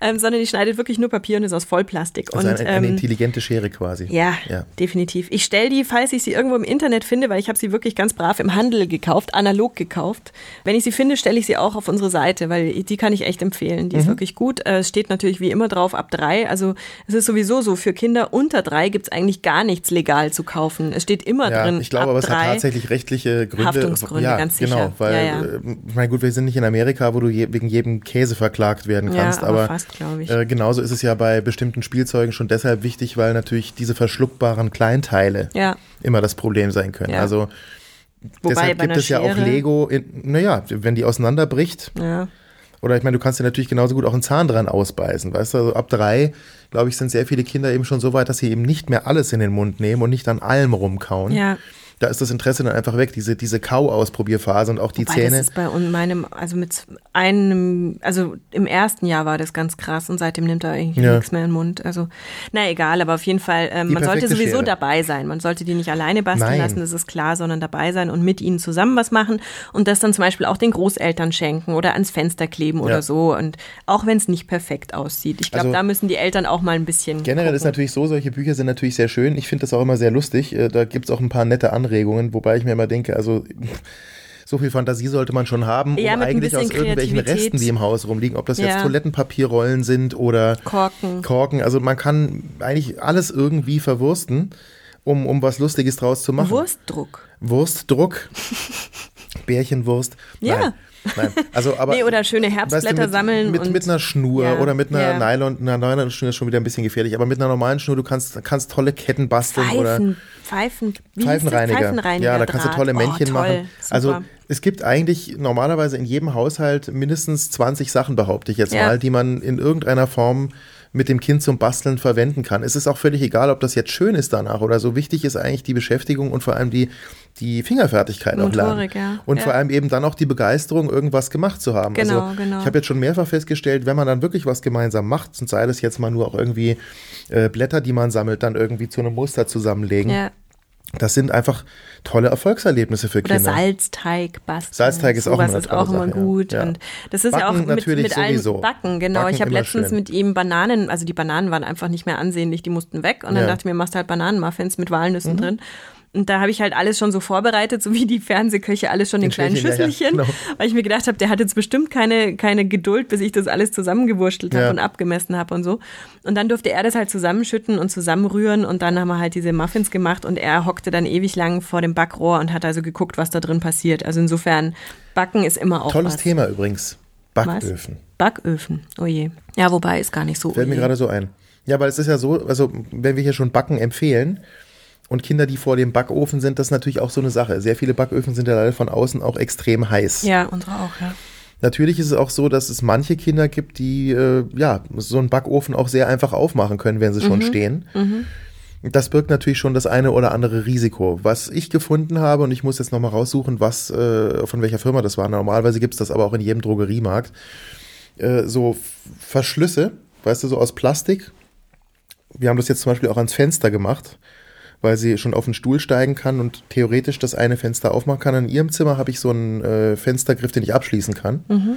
S1: ähm, sondern die schneidet wirklich nur Papier und ist aus Vollplastik.
S2: Also
S1: und,
S2: eine, eine
S1: ähm,
S2: intelligente Schere quasi.
S1: ja,
S2: ja.
S1: definitiv. Ich stelle die, falls ich sie irgendwo im Internet finde, weil ich habe sie wirklich ganz brav im Handel gekauft, analog gekauft. Wenn ich sie finde, stelle ich sie auch auf unsere Seite, weil die kann ich echt empfehlen. Die ist wirklich gut. Äh, Es steht natürlich wie immer drauf ab drei. Also es ist sowieso so, für Kinder unter drei gibt es eigentlich gar nichts legal zu kaufen. Es steht immer
S2: Ja,
S1: drin.
S2: ich glaube,
S1: ab
S2: aber es hat
S1: drei.
S2: tatsächlich rechtliche Gründe.
S1: Haftungsgründe,
S2: ja,
S1: ganz
S2: genau,
S1: sicher.
S2: weil,
S1: Ja, ja.
S2: äh, ich meine, gut, wir sind nicht in Amerika, wo du je, wegen jedem Käse verklagt werden
S1: Ja,
S2: kannst,
S1: aber
S2: aber,
S1: fast, ich.
S2: Äh, genauso ist es ja bei bestimmten Spielzeugen schon deshalb wichtig, weil natürlich diese verschluckbaren Kleinteile
S1: Ja.
S2: immer das Problem sein können.
S1: Ja.
S2: Also
S1: Wobei
S2: deshalb gibt es ja auch Lego, naja, wenn die auseinanderbricht,
S1: Ja.
S2: oder ich meine, du kannst dir natürlich genauso gut auch einen Zahn dran ausbeißen, weißt du? Also ab drei, glaube ich, sind sehr viele Kinder eben schon so weit, dass sie eben nicht mehr alles in den Mund nehmen und nicht an allem rumkauen.
S1: Ja.
S2: Da ist das Interesse dann einfach weg, diese, diese Kau-Ausprobierphase und auch die
S1: Wobei,
S2: Zähne.
S1: Das ist bei meinem, also mit einem, also im ersten Jahr war das ganz krass und seitdem nimmt er eigentlich
S2: Ja.
S1: nichts mehr in den Mund. Also, na egal, aber auf jeden Fall,
S2: Die
S1: man sollte sowieso
S2: Schere.
S1: dabei sein. Man sollte die nicht alleine basteln
S2: Nein.
S1: lassen, das ist klar, sondern dabei sein und mit ihnen zusammen was machen und das dann zum Beispiel auch den Großeltern schenken oder ans Fenster kleben
S2: Ja.
S1: oder so. Und auch wenn es nicht perfekt aussieht. Ich glaube,
S2: Also
S1: da müssen die Eltern auch mal ein bisschen.
S2: Generell ist
S1: gucken.
S2: natürlich so, solche Bücher sind natürlich sehr schön. Ich finde das auch immer sehr lustig. Äh, Da gibt es auch ein paar nette Anregungen, wobei ich mir immer denke, also so viel Fantasie sollte man schon haben,
S1: Ja,
S2: um eigentlich aus irgendwelchen. Resten, die im Haus rumliegen, ob das jetzt
S1: Ja.
S2: Toilettenpapierrollen sind oder
S1: Korken.
S2: Korken. Also man kann eigentlich alles irgendwie verwursten, um, um was Lustiges draus zu machen.
S1: Wurstdruck.
S2: Wurstdruck. Bärchenwurst.
S1: Ja.
S2: Nein. Nein. Also, aber,
S1: Nee, oder schöne Herbstblätter
S2: mit,
S1: sammeln
S2: Mit, mit einer Schnur
S1: Ja,
S2: oder mit einer
S1: ja.
S2: Nylon, einer Nylon-Schnur ist schon wieder ein bisschen gefährlich, aber mit einer normalen Schnur, du kannst, kannst tolle Ketten basteln oder
S1: Pfeifen, Pfeifen, wie?
S2: Pfeifenreiniger.
S1: Pfeifenreiniger.
S2: Ja, da kannst du tolle
S1: Oh,
S2: Männchen
S1: toll.
S2: machen.
S1: Super.
S2: Also es gibt eigentlich normalerweise in jedem Haushalt mindestens 20 Sachen, behaupte ich jetzt
S1: Ja.
S2: mal, die man in irgendeiner Form mit dem Kind zum Basteln verwenden kann. Es ist auch völlig egal, ob das jetzt schön ist danach oder so. Wichtig ist eigentlich die Beschäftigung und vor allem die, die Fingerfertigkeit auch lernen.
S1: Motorik, ja.
S2: Und
S1: Ja.
S2: vor allem eben dann auch die Begeisterung, irgendwas gemacht zu haben.
S1: Genau,
S2: also
S1: genau.
S2: ich habe jetzt schon mehrfach festgestellt, wenn man dann wirklich was gemeinsam macht, und sei das jetzt mal nur auch irgendwie äh, Blätter, die man sammelt, dann irgendwie zu einem Muster zusammenlegen.
S1: Ja.
S2: Das sind einfach tolle Erfolgserlebnisse für
S1: Oder
S2: Kinder.
S1: Salzteig basteln.
S2: Salzteig ist auch immer
S1: ist auch immer
S2: Sache,
S1: gut.
S2: Ja.
S1: Und das ist ja auch
S2: Backen
S1: mit,
S2: natürlich
S1: mit allen
S2: sowieso.
S1: Backen, genau.
S2: Backen
S1: ich habe letztens
S2: schön.
S1: mit ihm Bananen, also die Bananen waren einfach nicht mehr ansehnlich, die mussten weg. Und dann
S2: Ja.
S1: dachte ich mir, machst du halt Bananenmuffins mit Walnüssen
S2: Mhm.
S1: drin. Und da habe ich halt alles schon so vorbereitet, so wie die Fernsehköche alles schon in, kleinen Schüsselchen, ja, genau. weil ich mir gedacht habe, der hat jetzt bestimmt keine, keine Geduld, bis ich das alles zusammengewurschtelt habe ja. und abgemessen habe und so. Und dann durfte er das halt zusammenschütten und zusammenrühren und dann haben wir halt diese Muffins gemacht und er hockte dann ewig lang vor dem Backrohr und hat also geguckt, was da drin passiert. Also insofern, Backen ist immer auch
S2: Tolles
S1: was.
S2: Thema übrigens. Backöfen.
S1: Was? Backöfen, oh je. Ja, wobei ist gar nicht so.
S2: Fällt
S1: oh
S2: mir gerade so ein. Ja, weil es ist ja so, also wenn wir hier schon Backen empfehlen, und Kinder, die vor dem Backofen sind, das ist natürlich auch so eine Sache. Sehr viele Backöfen sind ja leider von außen auch extrem heiß.
S1: Ja, unsere auch, ja.
S2: Natürlich ist es auch so, dass es manche Kinder gibt, die äh, ja so einen Backofen auch sehr einfach aufmachen können, wenn sie schon mhm. stehen. Mhm. Das birgt natürlich schon das eine oder andere Risiko. Was ich gefunden habe, und ich muss jetzt nochmal raussuchen, was, äh, von welcher Firma das war. Normalerweise gibt es das aber auch in jedem Drogeriemarkt. Äh, so Verschlüsse, weißt du, so aus Plastik. Wir haben das jetzt zum Beispiel auch ans Fenster gemacht weil sie schon auf den Stuhl steigen kann und theoretisch das eine Fenster aufmachen kann. In ihrem Zimmer habe ich so einen äh, Fenstergriff, den ich abschließen kann. Mhm.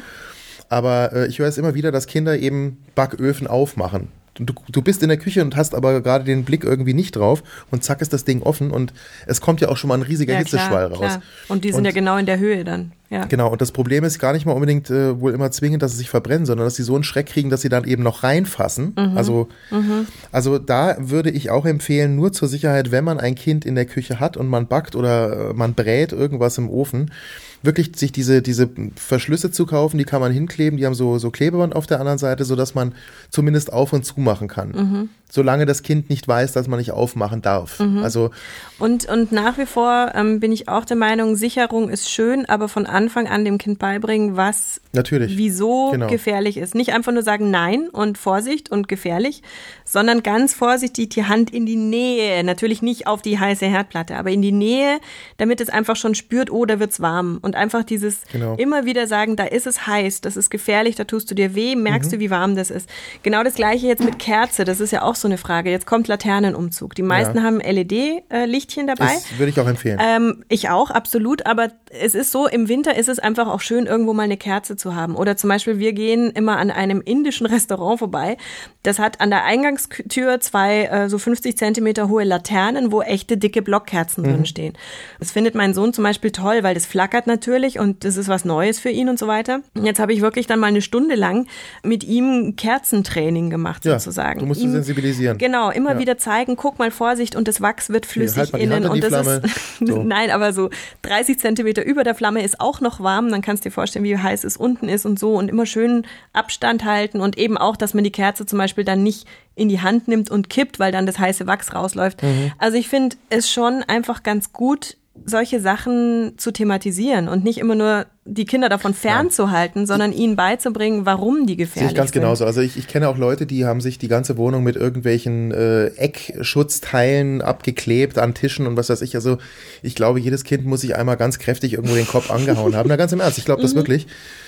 S2: Aber äh, ich höre es immer wieder, dass Kinder eben Backöfen aufmachen. Du, du bist in der Küche und hast aber gerade den Blick irgendwie nicht drauf und zack ist das Ding offen und es kommt ja auch schon mal ein riesiger ja, Hitzeschwall raus. Klar.
S1: Und die sind und, ja genau in der Höhe dann. Ja.
S2: Genau, und das Problem ist gar nicht mal unbedingt äh, wohl immer zwingend, dass sie sich verbrennen, sondern dass sie so einen Schreck kriegen, dass sie dann eben noch reinfassen. Mhm. Also, mhm. also da würde ich auch empfehlen, nur zur Sicherheit, wenn man ein Kind in der Küche hat und man backt oder äh, man brät irgendwas im Ofen, wirklich sich diese, diese Verschlüsse zu kaufen, die kann man hinkleben, die haben so, so Klebeband auf der anderen Seite, sodass man zumindest auf und zu machen kann. Mhm. Solange das Kind nicht weiß, dass man nicht aufmachen darf. Mhm. Also
S1: und, und nach wie vor ähm, bin ich auch der Meinung, Sicherung ist schön, aber von Anfang an dem Kind beibringen, was
S2: Natürlich.
S1: wieso genau. gefährlich ist. Nicht einfach nur sagen Nein und Vorsicht und gefährlich, sondern ganz vorsichtig die Hand in die Nähe. Natürlich nicht auf die heiße Herdplatte, aber in die Nähe, damit es einfach schon spürt, oh, da wird's warm. Und einfach dieses genau. immer wieder sagen, da ist es heiß, das ist gefährlich, da tust du dir weh, merkst mhm. du, wie warm das ist. Genau das gleiche jetzt mit Kerze, das ist ja auch so eine Frage. Jetzt kommt Laternenumzug. Die meisten ja. haben LED-Lichtchen dabei.
S2: Das würde ich auch empfehlen.
S1: Ähm, ich auch, absolut. Aber es ist so, im Winter ist es einfach auch schön, irgendwo mal eine Kerze zu haben. Oder zum Beispiel, wir gehen immer an einem indischen Restaurant vorbei. Das hat an der Eingangstür zwei äh, so 50 Zentimeter hohe Laternen, wo echte dicke Blockkerzen mhm. drin stehen. Das findet mein Sohn zum Beispiel toll, weil das flackert natürlich und das ist was Neues für ihn und so weiter. Jetzt habe ich wirklich dann mal eine Stunde lang mit ihm Kerzentraining gemacht, ja, sozusagen.
S2: Du musst ihn sensibilisieren.
S1: Genau, immer ja. wieder zeigen, guck mal Vorsicht und das Wachs wird flüssig Hier, halt innen und das Flamme. ist so. nein, aber so 30 Zentimeter über der Flamme ist auch noch warm. Dann kannst du dir vorstellen, wie heiß es unten ist und so und immer schön Abstand halten und eben auch, dass man die Kerze zum Beispiel dann nicht in die Hand nimmt und kippt, weil dann das heiße Wachs rausläuft. Mhm. Also ich finde es schon einfach ganz gut, solche Sachen zu thematisieren und nicht immer nur die Kinder davon fernzuhalten, sondern ihnen beizubringen, warum die gefährlich sind. Sehe ich
S2: ganz
S1: sind.
S2: genauso. Also ich, ich kenne auch Leute, die haben sich die ganze Wohnung mit irgendwelchen äh, Eckschutzteilen abgeklebt an Tischen und was weiß ich. Also ich glaube, jedes Kind muss sich einmal ganz kräftig irgendwo den Kopf angehauen haben. Na ganz im Ernst, ich glaube das mhm. wirklich.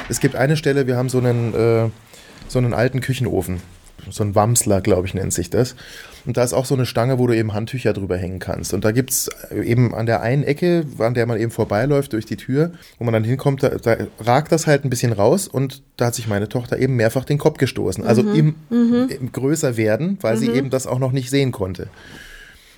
S2: Es gibt eine Stelle, wir haben so einen, äh, so einen alten Küchenofen so ein Wamsler, glaube ich, nennt sich das. Und da ist auch so eine Stange, wo du eben Handtücher drüber hängen kannst. Und da gibt es eben an der einen Ecke, an der man eben vorbeiläuft durch die Tür, wo man dann hinkommt, da, da ragt das halt ein bisschen raus und da hat sich meine Tochter eben mehrfach den Kopf gestoßen. Also mhm. Im, mhm. im, größer werden, weil mhm. sie eben das auch noch nicht sehen konnte.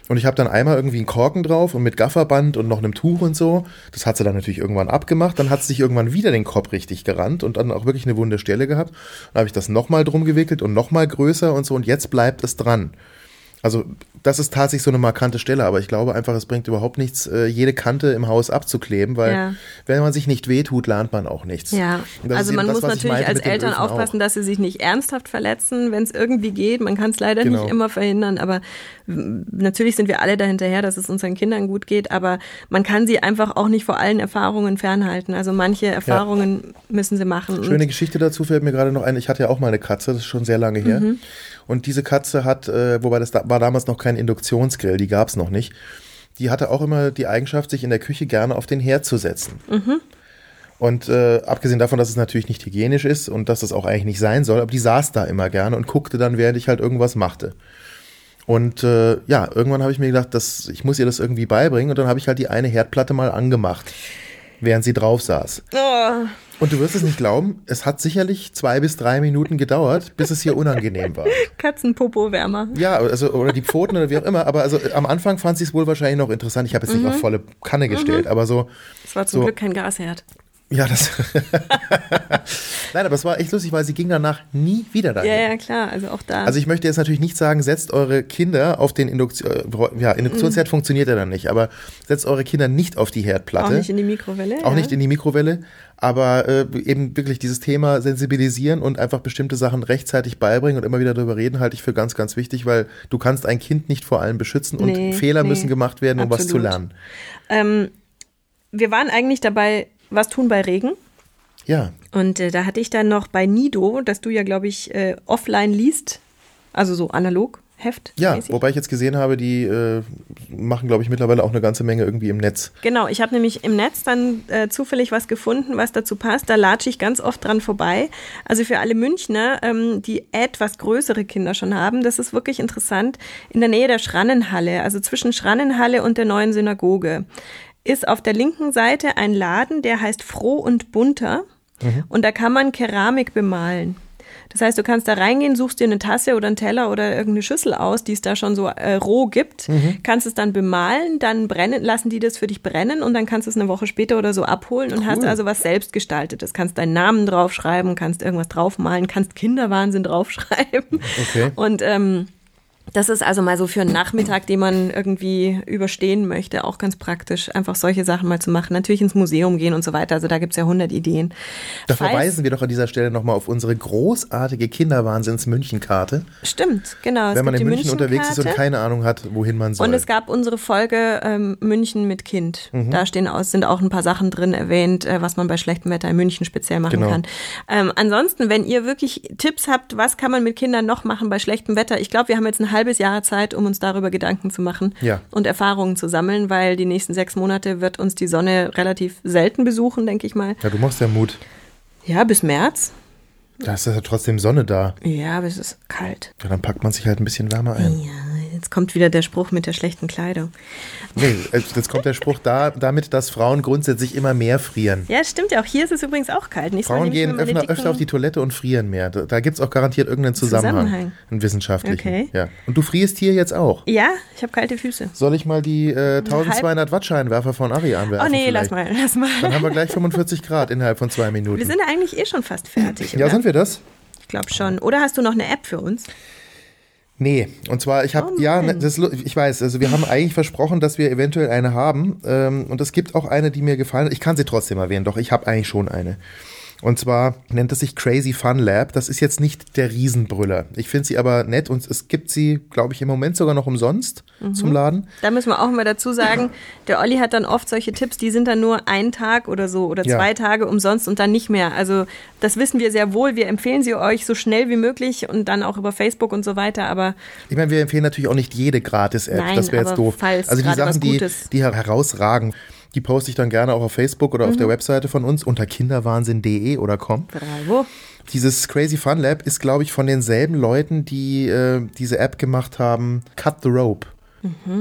S2: Und ich habe dann einmal irgendwie einen Korken drauf und mit Gafferband und noch einem Tuch und so. Das hat sie dann natürlich irgendwann abgemacht. Dann hat sie sich irgendwann wieder den Kopf richtig gerannt und dann auch wirklich eine wunde Stelle gehabt. Dann habe ich das nochmal drum gewickelt und nochmal größer und so. Und jetzt bleibt es dran. Also das ist tatsächlich so eine markante Stelle, aber ich glaube einfach, es bringt überhaupt nichts, äh, jede Kante im Haus abzukleben, weil ja. wenn man sich nicht wehtut, lernt man auch nichts.
S1: Ja, also man das, muss natürlich als Eltern aufpassen, auch. dass sie sich nicht ernsthaft verletzen, wenn es irgendwie geht. Man kann es leider genau. nicht immer verhindern, aber natürlich sind wir alle dahinterher, dass es unseren Kindern gut geht, aber man kann sie einfach auch nicht vor allen Erfahrungen fernhalten. Also manche Erfahrungen ja. müssen sie machen.
S2: Schöne Geschichte dazu fällt mir gerade noch ein. Ich hatte ja auch mal eine Katze, das ist schon sehr lange her. Mhm. Und diese Katze hat, äh, wobei das da, war damals noch kein Induktionsgrill, die gab es noch nicht, die hatte auch immer die Eigenschaft, sich in der Küche gerne auf den Herd zu setzen. Mhm. Und äh, abgesehen davon, dass es natürlich nicht hygienisch ist und dass es auch eigentlich nicht sein soll, aber die saß da immer gerne und guckte dann, während ich halt irgendwas machte. Und äh, ja, irgendwann habe ich mir gedacht, dass ich muss ihr das irgendwie beibringen und dann habe ich halt die eine Herdplatte mal angemacht. Während sie drauf saß.
S1: Oh,
S2: Und du wirst es nicht glauben, es hat sicherlich zwei bis drei Minuten gedauert, bis es hier unangenehm war.
S1: Katzenpopo-Wärmer.
S2: Ja, also, oder die Pfoten oder wie auch immer, aber also am Anfang fand sie es wohl wahrscheinlich noch interessant. Ich habe jetzt nicht auf volle Kanne gestellt, aber so,
S1: Das war zum
S2: So.
S1: Glück kein Gasherd.
S2: Ja, das. Nein, aber es war echt lustig, weil sie ging danach nie wieder dahin.
S1: Ja, ja, klar. Also auch da.
S2: Also ich möchte jetzt natürlich nicht sagen, setzt eure Kinder auf den Induktion, äh, ja, Induktionsherd funktioniert ja dann nicht, aber setzt eure Kinder nicht auf die Herdplatte.
S1: auch nicht in die Mikrowelle.
S2: Auch
S1: ja.
S2: nicht in die Mikrowelle, aber äh, eben wirklich dieses Thema sensibilisieren und einfach bestimmte Sachen rechtzeitig beibringen und immer wieder darüber reden, halte ich für ganz, ganz wichtig, weil du kannst ein Kind nicht vor allem beschützen und
S1: Nee,
S2: Fehler
S1: nee,
S2: müssen gemacht werden, um was zu
S1: absolut.
S2: lernen.
S1: Ähm, wir waren eigentlich dabei, was tun bei Regen.
S2: Ja,
S1: Und äh, da hatte ich dann noch bei Nido, dass du ja, glaube ich, äh, offline liest. Also so analog, Heft.
S2: ja,
S1: mäßig.
S2: wobei ich jetzt gesehen habe, die äh, machen, glaube ich, mittlerweile auch eine ganze Menge irgendwie im Netz.
S1: Genau, ich habe nämlich im Netz dann äh, zufällig was gefunden, was dazu passt. Da latsche ich ganz oft dran vorbei. Also für alle Münchner, ähm, die etwas größere Kinder schon haben, das ist wirklich interessant. In der Nähe der Schrannenhalle, also zwischen Schrannenhalle und der neuen Synagoge, ist auf der linken Seite ein Laden, der heißt Froh und Bunter. Und da kann man Keramik bemalen. Das heißt, du kannst da reingehen, suchst dir eine Tasse oder einen Teller oder irgendeine Schüssel aus, die es da schon so äh, roh gibt, kannst es dann bemalen, dann brennen, lassen die das für dich brennen und dann kannst du es eine Woche später oder so abholen und hast also was selbst gestaltetes. Kannst deinen Namen draufschreiben, kannst irgendwas draufmalen, kannst Kinderwahnsinn draufschreiben.
S2: Okay.
S1: Und ähm, das ist also mal so für einen Nachmittag, den man irgendwie überstehen möchte, auch ganz praktisch, einfach solche Sachen mal zu machen. Natürlich ins Museum gehen und so weiter. Also da gibt's ja hundert Ideen.
S2: Da
S1: Falls-
S2: verweisen wir doch an dieser Stelle nochmal auf unsere großartige Kinderwahnsinns-München-Karte.
S1: Stimmt, genau. Es
S2: Wenn man
S1: gibt
S2: in München unterwegs ist und keine Ahnung hat, wohin man soll.
S1: Und es gab unsere Folge ähm, München mit Kind.
S2: Mhm.
S1: Da stehen aus, sind auch ein paar Sachen drin erwähnt, äh, was man bei schlechtem Wetter in München speziell machen
S2: Genau.
S1: kann. Ähm, ansonsten, wenn ihr wirklich Tipps habt, was kann man mit Kindern noch machen bei schlechtem Wetter? Ich glaube, wir haben jetzt ein halbes Jahr Zeit, um uns darüber Gedanken zu machen
S2: Ja.
S1: und Erfahrungen zu sammeln, weil die nächsten sechs Monate wird uns die Sonne relativ selten besuchen, denke ich mal.
S2: ja, du machst ja Mut.
S1: Ja, bis März.
S2: Da ist ja trotzdem Sonne da.
S1: Ja, aber es ist kalt.
S2: Ja, dann packt man sich halt ein bisschen wärmer ein.
S1: Ja, jetzt kommt wieder der Spruch mit der schlechten Kleidung.
S2: Nee, jetzt kommt der Spruch da, damit, dass Frauen grundsätzlich immer mehr frieren.
S1: Ja, stimmt ja auch. Hier ist es übrigens auch kalt. Nicht so,
S2: Frauen gehen öfter, öfter auf die Toilette und frieren mehr. Da, da gibt es auch garantiert irgendeinen Zusammenhang.
S1: Zusammenhang.
S2: Einen wissenschaftlichen.
S1: Okay.
S2: Ja. Und du frierst hier jetzt auch.
S1: Ja, ich habe kalte Füße.
S2: Soll ich mal die äh, 1200 Watt Scheinwerfer von Ari anwerfen?
S1: Oh nee,
S2: vielleicht?
S1: lass mal, lass mal.
S2: Dann haben wir gleich 45 Grad innerhalb von zwei Minuten.
S1: Wir sind eigentlich eh schon fast fertig.
S2: ja,
S1: oder?
S2: sind wir das?
S1: Ich glaube schon. Oder hast du noch eine App für uns?
S2: Nee, und zwar, ich habe,
S1: Oh
S2: ja, ne, das, ich weiß, also wir haben eigentlich versprochen, dass wir eventuell eine haben. Ähm, und es gibt auch eine, die mir gefallen hat. Ich kann sie trotzdem erwähnen, doch ich habe eigentlich schon eine. Und zwar nennt es sich Crazy Fun Lab. Das ist jetzt nicht der Riesenbrüller. Ich finde sie aber nett und es gibt sie, glaube ich, im Moment sogar noch umsonst
S1: Mhm.
S2: zum Laden.
S1: Da müssen wir auch mal dazu sagen, der Olli hat dann oft solche Tipps, die sind dann nur ein Tag oder so oder
S2: Ja.
S1: zwei Tage umsonst und dann nicht mehr. Also das wissen wir sehr wohl. Wir empfehlen sie euch so schnell wie möglich und dann auch über Facebook und so weiter. Aber
S2: Ich meine, wir empfehlen natürlich auch nicht jede Gratis-App. Das wäre jetzt doof. also die Sachen, die, die her- herausragen, die poste ich dann gerne auch auf Facebook oder auf
S1: Mhm.
S2: der Webseite von uns unter kinderwahnsinn.de oder com.
S1: bravo.
S2: Dieses Crazy Fun Lab ist, glaube ich, von denselben Leuten, die äh, diese App gemacht haben, Cut the Rope.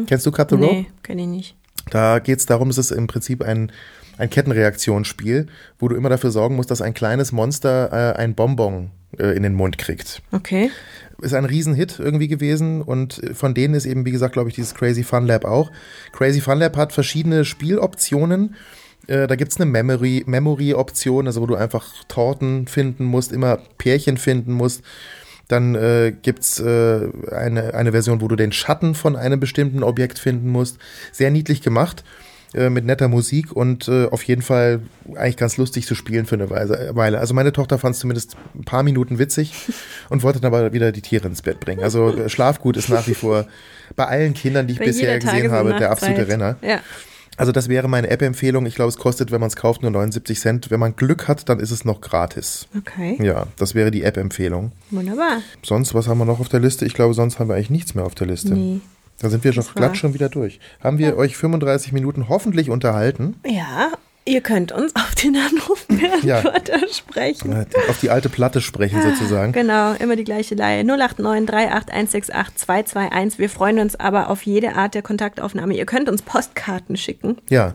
S2: Kennst du Cut the Rope?
S1: Nee, kenne ich nicht.
S2: Da geht es darum, es ist im Prinzip ein, ein Kettenreaktionsspiel, wo du immer dafür sorgen musst, dass ein kleines Monster äh, ein Bonbon äh, in den Mund kriegt.
S1: Okay.
S2: Ist ein Riesenhit irgendwie gewesen und von denen ist eben, wie gesagt, glaube ich, dieses Crazy Fun Lab auch. Crazy Fun Lab hat verschiedene Spieloptionen. Äh, da gibt es eine Memory- Memory-Option, also wo du einfach Torten finden musst, immer Pärchen finden musst. Dann äh, gibt es äh, eine, eine Version, wo du den Schatten von einem bestimmten Objekt finden musst. Sehr niedlich gemacht, äh, mit netter Musik und äh, auf jeden Fall eigentlich ganz lustig zu spielen für eine Weise- Weile. Also meine Tochter fand es zumindest ein paar Minuten witzig und wollte dann aber wieder die Tiere ins Bett bringen. Also äh, Schlafgut ist nach wie vor bei allen Kindern, die ich
S1: Bei
S2: bisher gesehen habe, der absolute Renner.
S1: Ja.
S2: Also das wäre meine App-Empfehlung. Ich glaube, es kostet, wenn man es kauft, nur 79 Cent. Wenn man Glück hat, dann ist es noch gratis.
S1: Okay.
S2: Ja, das wäre die App-Empfehlung.
S1: Wunderbar.
S2: Sonst, was haben wir noch auf der Liste? Ich glaube, sonst haben wir eigentlich nichts mehr auf der Liste.
S1: Nee.
S2: Da sind wir schon
S1: war-
S2: glatt schon wieder durch. Haben wir euch 35 Minuten hoffentlich unterhalten?
S1: Ja, ihr könnt uns auf den Anrufbeantworter sprechen.
S2: Äh, Auf die alte Platte sprechen sozusagen.
S1: Genau, immer die gleiche Leihe. 089 38168 221. Wir freuen uns aber auf jede Art der Kontaktaufnahme. Ihr könnt uns Postkarten schicken.
S2: Ja,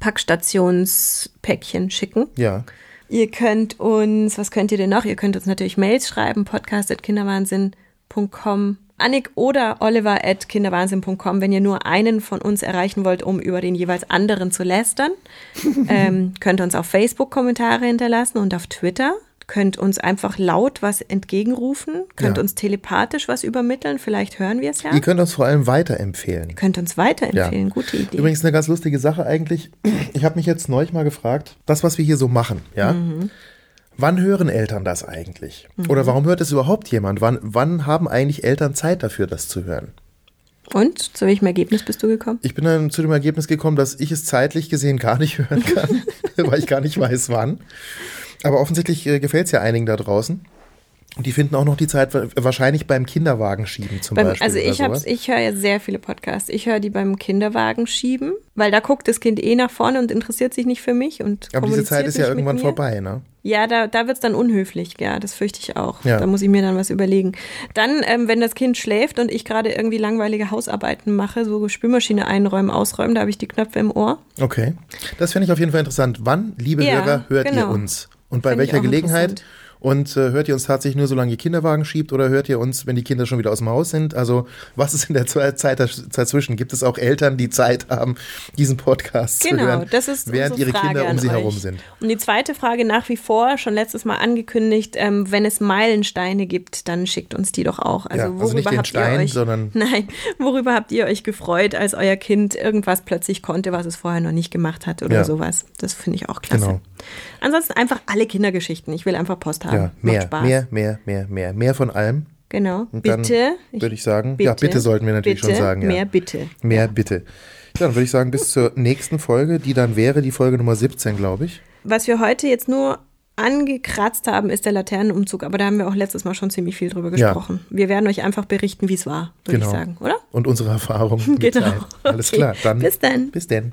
S1: Packstationspäckchen schicken.
S2: Ja.
S1: Ihr könnt uns, was könnt ihr denn noch? Ihr könnt uns natürlich Mails schreiben, podcast.kinderwahnsinn.com. Annik oder Oliver at kinderwahnsinn.com, wenn ihr nur einen von uns erreichen wollt, um über den jeweils anderen zu lästern. ähm, könnt uns auf Facebook Kommentare hinterlassen und auf Twitter. Könnt uns einfach laut was entgegenrufen, könnt
S2: Ja.
S1: uns telepathisch was übermitteln, vielleicht hören wir es ja.
S2: Ihr könnt uns vor allem weiterempfehlen.
S1: könnt uns weiterempfehlen,
S2: Ja.
S1: gute Idee.
S2: Übrigens eine ganz lustige Sache eigentlich. Ich habe mich jetzt neulich mal gefragt, das, was wir hier so machen, ja?
S1: Mhm.
S2: Wann hören Eltern das eigentlich? Oder warum hört es überhaupt jemand? Wann, wann haben eigentlich Eltern Zeit dafür, das zu hören?
S1: Und zu welchem Ergebnis bist du gekommen?
S2: Ich bin dann zu dem Ergebnis gekommen, dass ich es zeitlich gesehen gar nicht hören kann, weil ich gar nicht weiß, wann. Aber offensichtlich äh, gefällt es ja einigen da draußen. Und die finden auch noch die Zeit wa- wahrscheinlich beim Kinderwagen schieben zum
S1: Beim,
S2: Beispiel.
S1: also ich hab's, ich höre ja sehr viele Podcasts. Ich höre die beim Kinderwagen schieben, weil da guckt das Kind eh nach vorne und interessiert sich nicht für mich und
S2: Aber diese Zeit ist ja irgendwann vorbei, ne?
S1: Ja, da, da wird's dann unhöflich, ja, das fürchte ich auch.
S2: Ja.
S1: Da muss ich mir dann was überlegen. Dann, ähm, wenn das Kind schläft und ich gerade irgendwie langweilige Hausarbeiten mache, so Spülmaschine einräumen, ausräumen, da habe ich die Knöpfe im Ohr.
S2: Okay. Das finde ich auf jeden Fall interessant. Wann, liebe
S1: Ja,
S2: Hörer, hört ihr
S1: genau.
S2: uns? Und bei
S1: Find
S2: welcher Gelegenheit? Und äh, hört ihr uns tatsächlich nur, solange ihr Kinderwagen schiebt oder hört ihr uns, wenn die Kinder schon wieder aus dem Haus sind? Also, was ist in der Ze- Zeit daz- dazwischen? Gibt es auch Eltern, die Zeit haben, diesen Podcast zu
S1: Genau,
S2: hören,
S1: das ist
S2: während ihre
S1: Frage
S2: Kinder um sie
S1: euch.
S2: herum sind?
S1: Und die zweite Frage nach wie vor, schon letztes Mal angekündigt, ähm, wenn es Meilensteine gibt, dann schickt uns die doch auch. Also,
S2: Ja, also
S1: worüber
S2: nicht den
S1: habt
S2: Stein,
S1: ihr euch,
S2: sondern-
S1: Nein, worüber habt ihr euch gefreut, als euer Kind irgendwas plötzlich konnte, was es vorher noch nicht gemacht hat oder
S2: Ja.
S1: sowas? Das finde ich auch klasse.
S2: Genau.
S1: Ansonsten einfach alle Kindergeschichten. Ich will einfach Post haben.
S2: Ja,
S1: Macht
S2: mehr,
S1: Spaß.
S2: mehr, mehr, mehr, mehr, mehr von allem.
S1: Genau.
S2: Und
S1: bitte.
S2: würde ich sagen, ja, bitte sollten wir natürlich
S1: bitte,
S2: schon sagen, ja.
S1: Mehr bitte.
S2: Mehr bitte. Ja, dann würde ich sagen, bis zur nächsten Folge, die dann wäre die Folge Nummer 17, glaube ich.
S1: Was wir heute jetzt nur angekratzt haben, ist der Laternenumzug, aber da haben wir auch letztes Mal schon ziemlich viel drüber
S2: Ja.
S1: gesprochen. Wir werden euch einfach berichten, wie es war, würde
S2: Genau.
S1: ich sagen, oder?
S2: Und unsere Erfahrungen
S1: Genau.
S2: Alles
S1: Okay.
S2: klar, dann
S1: Bis dann.
S2: Bis dann.